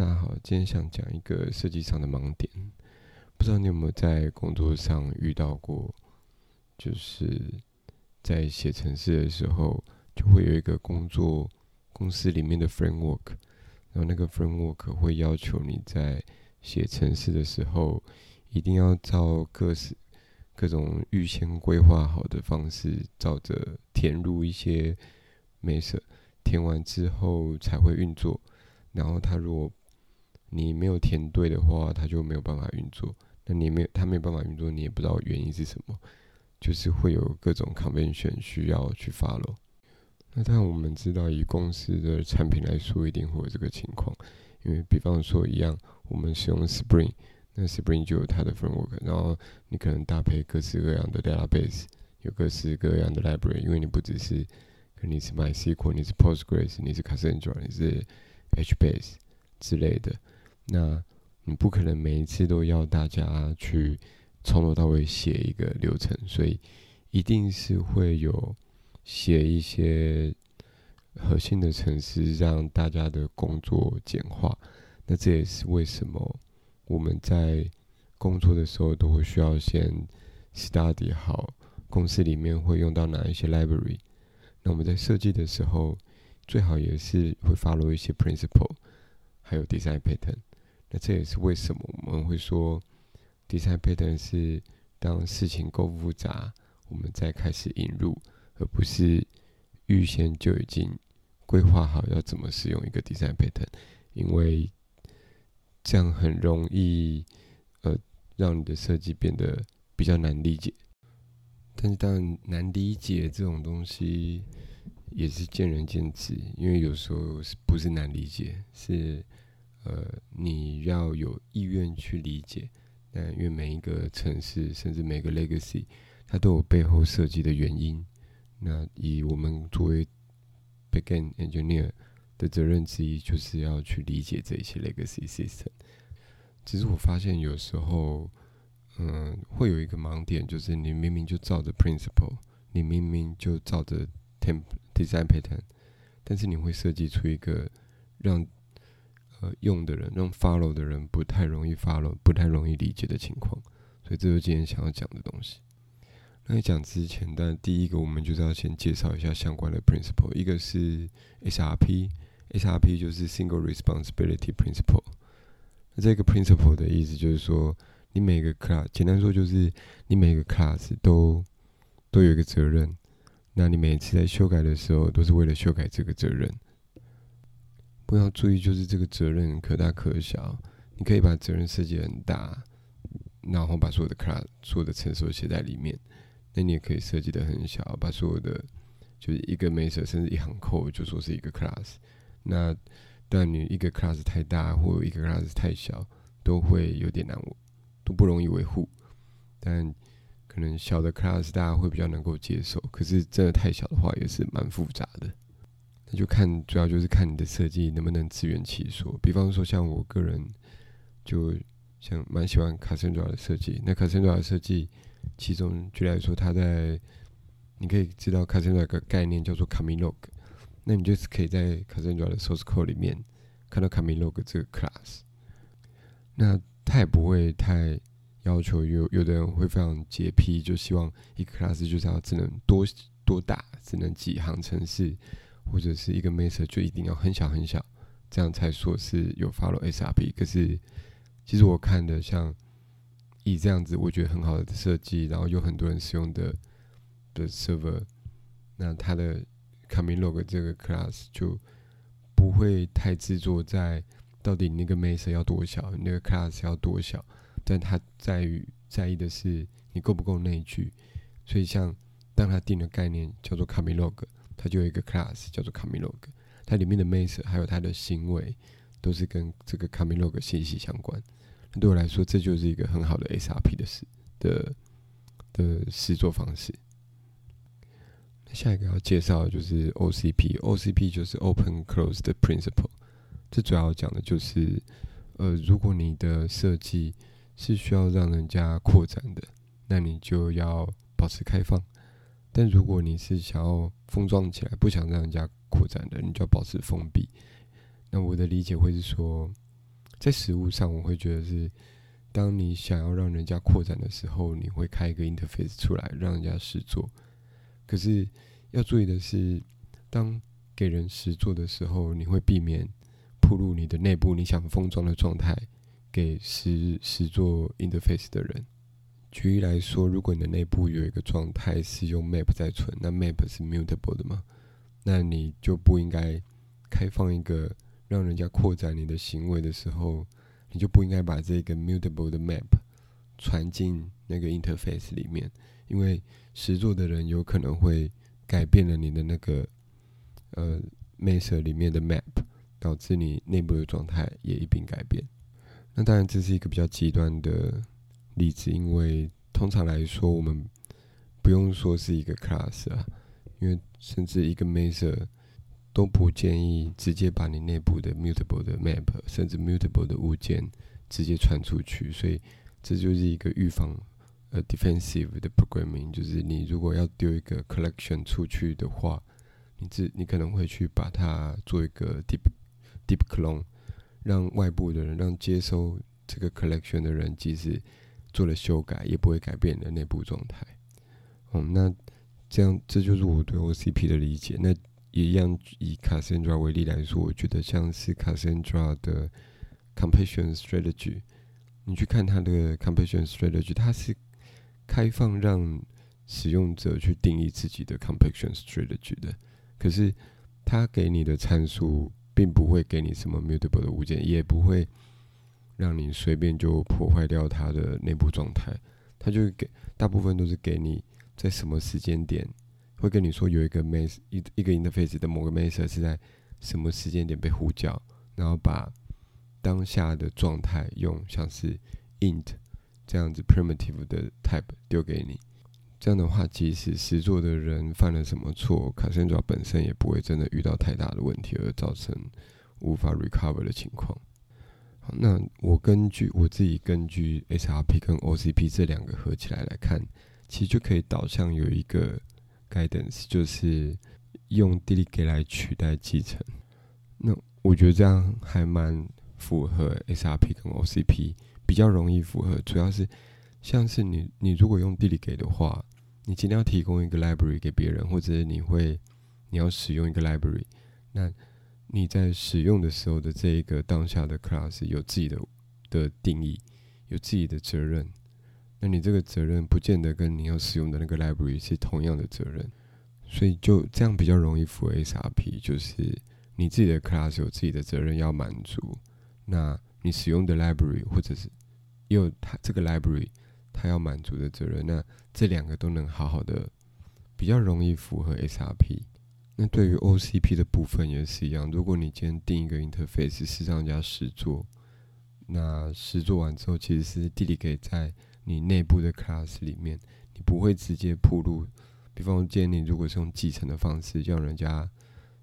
大家好，今天想讲一个设计上的盲点，不知道你有没有在工作上遇到过？就是在写程式的时候，就会有一个工作公司里面的 framework，然后那个 framework 会要求你在写程式的时候，一定要照各式各种预先规划好的方式，照着填入一些 method，填完之后才会运作。然后他如果你没有填对的话，它就没有办法运作。那你没有，它没有办法运作，你也不知道原因是什么，就是会有各种 convention 需要去 follow。那但我们知道，以公司的产品来说，一定会有这个情况。因为比方说一样，我们使用 Spring，那 Spring 就有它的 framework，然后你可能搭配各式各样的 database，有各式各样的 library，因为你不只是，可能你是 MySQL，你是 Postgres，你是 Cassandra，你是 HBase 之类的。那你不可能每一次都要大家去从头到尾写一个流程，所以一定是会有写一些核心的程式，让大家的工作简化。那这也是为什么我们在工作的时候都会需要先 study 好公司里面会用到哪一些 library。那我们在设计的时候，最好也是会 follow 一些 principle，还有 design pattern。那这也是为什么我们会说，design pattern 是当事情够复杂，我们再开始引入，而不是预先就已经规划好要怎么使用一个 design pattern，因为这样很容易呃让你的设计变得比较难理解。但是当然难理解这种东西也是见仁见智，因为有时候是不是难理解是。呃，你要有意愿去理解，但因为每一个城市，甚至每个 legacy，它都有背后设计的原因。那以我们作为 backend engineer 的责任之一，就是要去理解这些 legacy system。其实我发现有时候，嗯，会有一个盲点，就是你明明就照着 principle，你明明就照着 temp design pattern，但是你会设计出一个让呃，用的人让 follow 的人不太容易 follow，不太容易理解的情况，所以这是今天想要讲的东西。那讲之前，但第一个我们就是要先介绍一下相关的 principle，一个是 SRP，SRP 就是 Single Responsibility Principle。那这个 principle 的意思就是说，你每个 class，简单说就是你每个 class 都都有一个责任，那你每次在修改的时候，都是为了修改这个责任。不要注意，就是这个责任可大可小。你可以把责任设计很大，然后把所有的 class、所有的承受写在里面。那你也可以设计的很小，把所有的就是一个 method 甚至一行 code 就说是一个 class。那但你一个 class 太大，或一个 class 太小，都会有点难，都不容易维护。但可能小的 class 大家会比较能够接受，可是真的太小的话，也是蛮复杂的。那就看，主要就是看你的设计能不能自圆其说。比方说，像我个人，就像蛮喜欢卡森卓的设计。那卡森卓的设计，其中举例来说，它在你可以知道卡森卓有个概念叫做卡米 log，那你就是可以在卡森卓的 source code 里面看到卡米 log 这个 class。那它也不会太要求有有的人会非常洁癖，就希望一个 class 就是要只能多多大，只能几行程式。或者是一个 method 就一定要很小很小，这样才说是有 follow SRP。可是其实我看的像以这样子，我觉得很好的设计，然后有很多人使用的的 server，那它的 coming log 这个 class 就不会太执着在到底那个 method 要多小，那个 class 要多小，但它在于在意的是你够不够内聚。所以像当他定的概念叫做 coming log。它就有一个 class 叫做 c a m i log，它里面的 method 还有它的行为都是跟这个 c a m i log 息息相关。那对我来说，这就是一个很好的 SRP 的事的的实作方式。下一个要介绍的就是 OCP，OCP 就是 Open Closed Principle。这主要讲的就是，呃，如果你的设计是需要让人家扩展的，那你就要保持开放。但如果你是想要封装起来，不想让人家扩展的，你就要保持封闭。那我的理解会是说，在实物上，我会觉得是，当你想要让人家扩展的时候，你会开一个 interface 出来让人家试做。可是要注意的是，当给人实做的时候，你会避免铺入你的内部你想封装的状态给实实做 interface 的人。举例来说，如果你的内部有一个状态是用 map 在存，那 map 是 mutable 的嘛？那你就不应该开放一个让人家扩展你的行为的时候，你就不应该把这个 mutable 的 map 传进那个 interface 里面，因为实做的人有可能会改变了你的那个呃 method 里面的 map，导致你内部的状态也一并改变。那当然这是一个比较极端的。例子，因为通常来说，我们不用说是一个 class 啊，因为甚至一个 maser 都不建议直接把你内部的 mutable 的 map，甚至 mutable 的物件直接传出去，所以这就是一个预防呃 defensive 的 programming，就是你如果要丢一个 collection 出去的话，你自你可能会去把它做一个 deep deep clone，让外部的人，让接收这个 collection 的人，即使做了修改也不会改变你的内部状态。嗯，那这样这就是我对 OCP 的理解。那一样以 Cassandra 为例来说，我觉得像是 Cassandra 的 Completion Strategy，你去看它的 Completion Strategy，它是开放让使用者去定义自己的 Completion Strategy 的。可是它给你的参数并不会给你什么 Mutable 的物件，也不会。让你随便就破坏掉它的内部状态，它就给大部分都是给你在什么时间点会跟你说有一个 m a s 一一个 interface 的某个 m a s 是在什么时间点被呼叫，然后把当下的状态用像是 int 这样子 primitive 的 type 丢给你。这样的话，即使实作的人犯了什么错，卡森爪本身也不会真的遇到太大的问题，而造成无法 recover 的情况。那我根据我自己根据 SRP 跟 OCP 这两个合起来来看，其实就可以导向有一个 guidance，就是用 delegate 来取代继承。那我觉得这样还蛮符合 SRP 跟 OCP，比较容易符合。主要是像是你你如果用 delegate 的话，你今天要提供一个 library 给别人，或者你会你要使用一个 library，那你在使用的时候的这一个当下的 class 有自己的的定义，有自己的责任。那你这个责任不见得跟你要使用的那个 library 是同样的责任，所以就这样比较容易符合 SRP，就是你自己的 class 有自己的责任要满足，那你使用的 library 或者是有它这个 library 它要满足的责任，那这两个都能好好的比较容易符合 SRP。那对于 OCP 的部分也是一样。如果你今天定一个 interface 是让人家实做，那实做完之后其实是 delegate 在你内部的 class 里面，你不会直接铺入。比方说，今天你如果是用继承的方式叫人家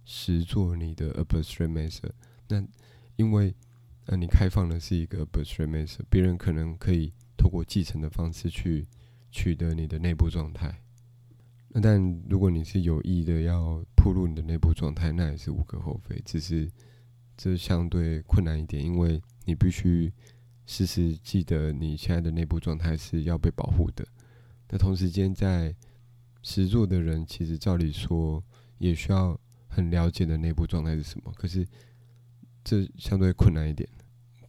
实做你的 abstract method，那因为呃你开放的是一个 abstract method，别人可能可以透过继承的方式去取得你的内部状态。但如果你是有意的要铺入你的内部状态，那也是无可厚非。只是这相对困难一点，因为你必须时时记得你现在的内部状态是要被保护的。那同时间在实做的人，其实照理说也需要很了解的内部状态是什么。可是这相对困难一点。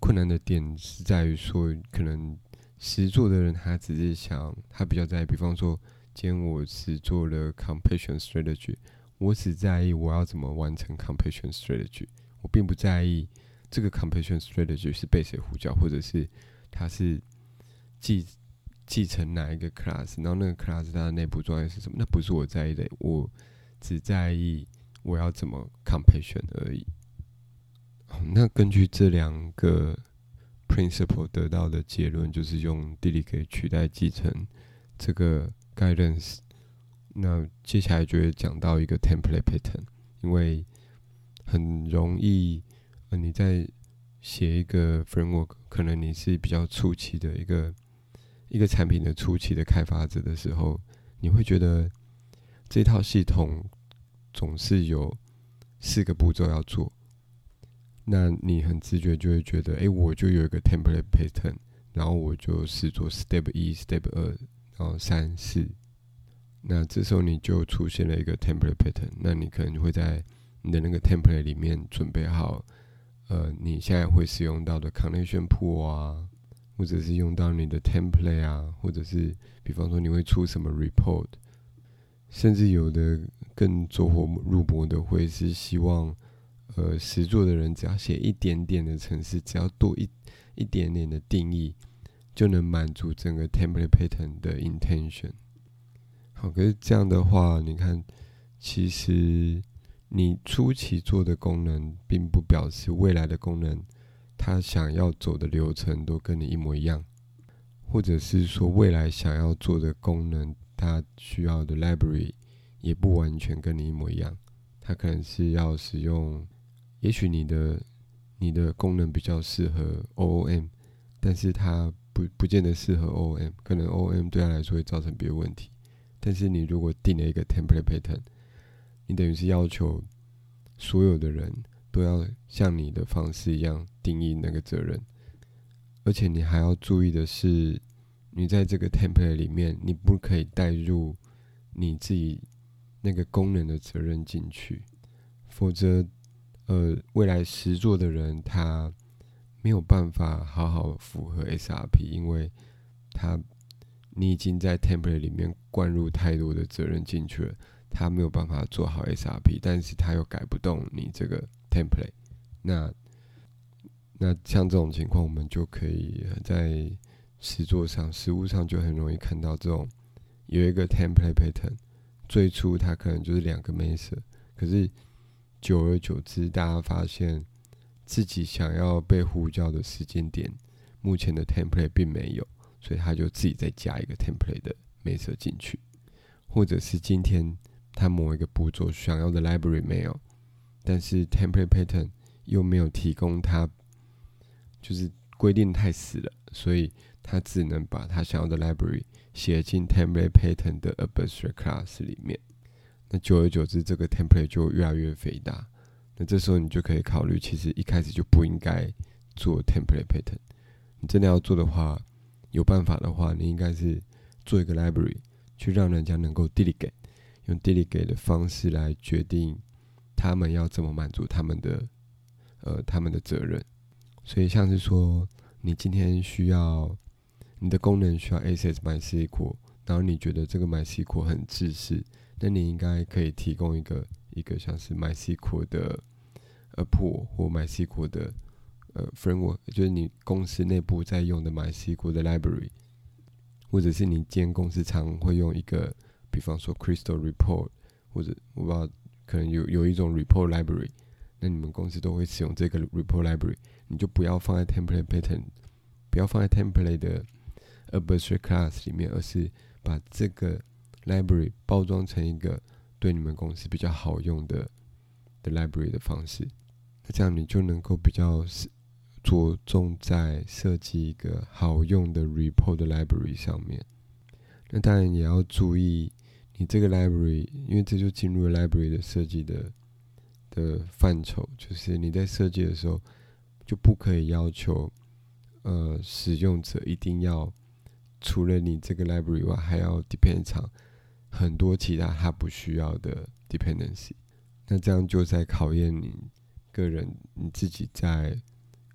困难的点是在于说，可能实做的人他只是想，他比较在，比方说。今天我是做了 completion strategy，我只在意我要怎么完成 completion strategy，我并不在意这个 completion strategy 是被谁呼叫，或者是它是继继承哪一个 class，然后那个 class 它的内部状态是什么，那不是我在意的，我只在意我要怎么 completion 而已。哦那根据这两个 principle 得到的结论，就是用 delegate 取代继承这个。guidance，那接下来就会讲到一个 template pattern，因为很容易，呃，你在写一个 framework，可能你是比较初期的一个一个产品的初期的开发者的时候，你会觉得这套系统总是有四个步骤要做，那你很直觉就会觉得，哎，我就有一个 template pattern，然后我就试做 step 一、step 二，然后三四。那这时候你就出现了一个 template pattern，那你可能会在你的那个 template 里面准备好，呃，你现在会使用到的 connection pool 啊，或者是用到你的 template 啊，或者是比方说你会出什么 report，甚至有的更走火入魔的会是希望，呃，实做的人只要写一点点的程式，只要多一一点点的定义，就能满足整个 template pattern 的 intention。好，可是这样的话，你看，其实你初期做的功能，并不表示未来的功能，它想要走的流程都跟你一模一样，或者是说未来想要做的功能，它需要的 library 也不完全跟你一模一样。它可能是要使用，也许你的你的功能比较适合 OOM，但是它不不见得适合 O M，可能 O M 对他来说会造成别的问题。但是你如果定了一个 template pattern，你等于是要求所有的人都要像你的方式一样定义那个责任，而且你还要注意的是，你在这个 template 里面，你不可以带入你自己那个功能的责任进去，否则，呃，未来实做的人他没有办法好好符合 SRP，因为他。你已经在 template 里面灌入太多的责任进去了，他没有办法做好 SRP，但是他又改不动你这个 template。那那像这种情况，我们就可以在实作上、实物上就很容易看到这种有一个 template pattern，最初它可能就是两个 method，可是久而久之，大家发现自己想要被呼叫的时间点，目前的 template 并没有。所以他就自己再加一个 template 的 method 进去，或者是今天他某一个步骤想要的 library 没有，但是 template pattern 又没有提供他，就是规定太死了，所以他只能把他想要的 library 写进 template pattern 的 abstract class 里面。那久而久之，这个 template 就越来越肥大。那这时候你就可以考虑，其实一开始就不应该做 template pattern。你真的要做的话。有办法的话，你应该是做一个 library，去让人家能够 delegate，用 delegate 的方式来决定他们要怎么满足他们的呃他们的责任。所以像是说，你今天需要你的功能需要 access MySQL，然后你觉得这个 MySQL 很自私，那你应该可以提供一个一个像是 MySQL 的 a pool 或 MySQL 的。呃，framework 就是你公司内部在用的 MySQL 的 library，或者是你间公司常会用一个，比方说 Crystal Report，或者我不知道可能有有一种 report library，那你们公司都会使用这个 report library，你就不要放在 template pattern，不要放在 template 的 abstract class 里面，而是把这个 library 包装成一个对你们公司比较好用的的 library 的方式，那这样你就能够比较。着重在设计一个好用的 report library 上面，那当然也要注意，你这个 library，因为这就进入了 library 的设计的的范畴，就是你在设计的时候就不可以要求，呃，使用者一定要除了你这个 library 外，还要 depend 场很多其他他不需要的 dependency，那这样就在考验你个人你自己在。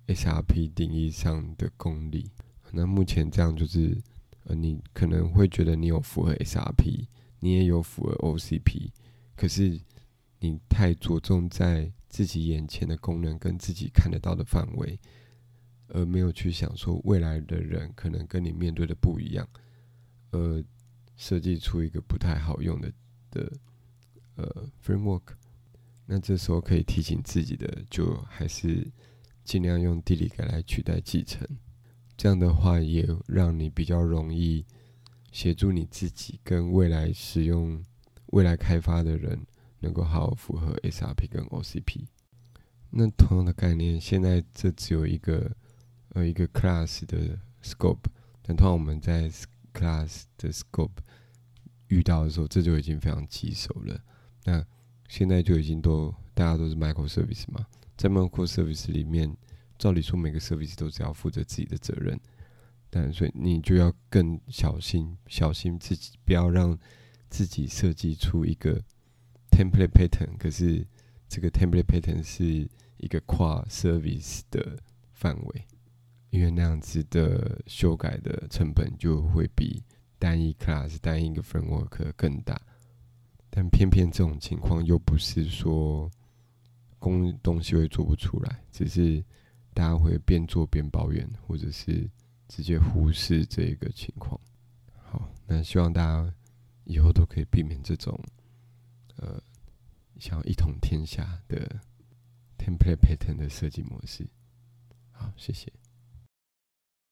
SRP 定义上的功力，那目前这样就是，呃，你可能会觉得你有符合 SRP，你也有符合 OCP，可是你太着重在自己眼前的功能跟自己看得到的范围，而没有去想说未来的人可能跟你面对的不一样，呃设计出一个不太好用的的呃 framework，那这时候可以提醒自己的，就还是。尽量用地理改来取代继承，这样的话也让你比较容易协助你自己跟未来使用、未来开发的人能够好好符合 SRP 跟 OCP。那同样的概念，现在这只有一个呃一个 class 的 scope，但通常我们在 class 的 scope 遇到的时候，这就已经非常棘手了。那现在就已经都大家都是 microservice 嘛。在 microservice 里面，照理说每个 service 都是要负责自己的责任，但所以你就要更小心，小心自己不要让自己设计出一个 template pattern，可是这个 template pattern 是一个跨 service 的范围，因为那样子的修改的成本就会比单一 class 单一个 framework 更大。但偏偏这种情况又不是说工东西会做不出来，只是大家会边做边抱怨，或者是直接忽视这个情况。好，那希望大家以后都可以避免这种呃想要一统天下的 template pattern 的设计模式。好，谢谢。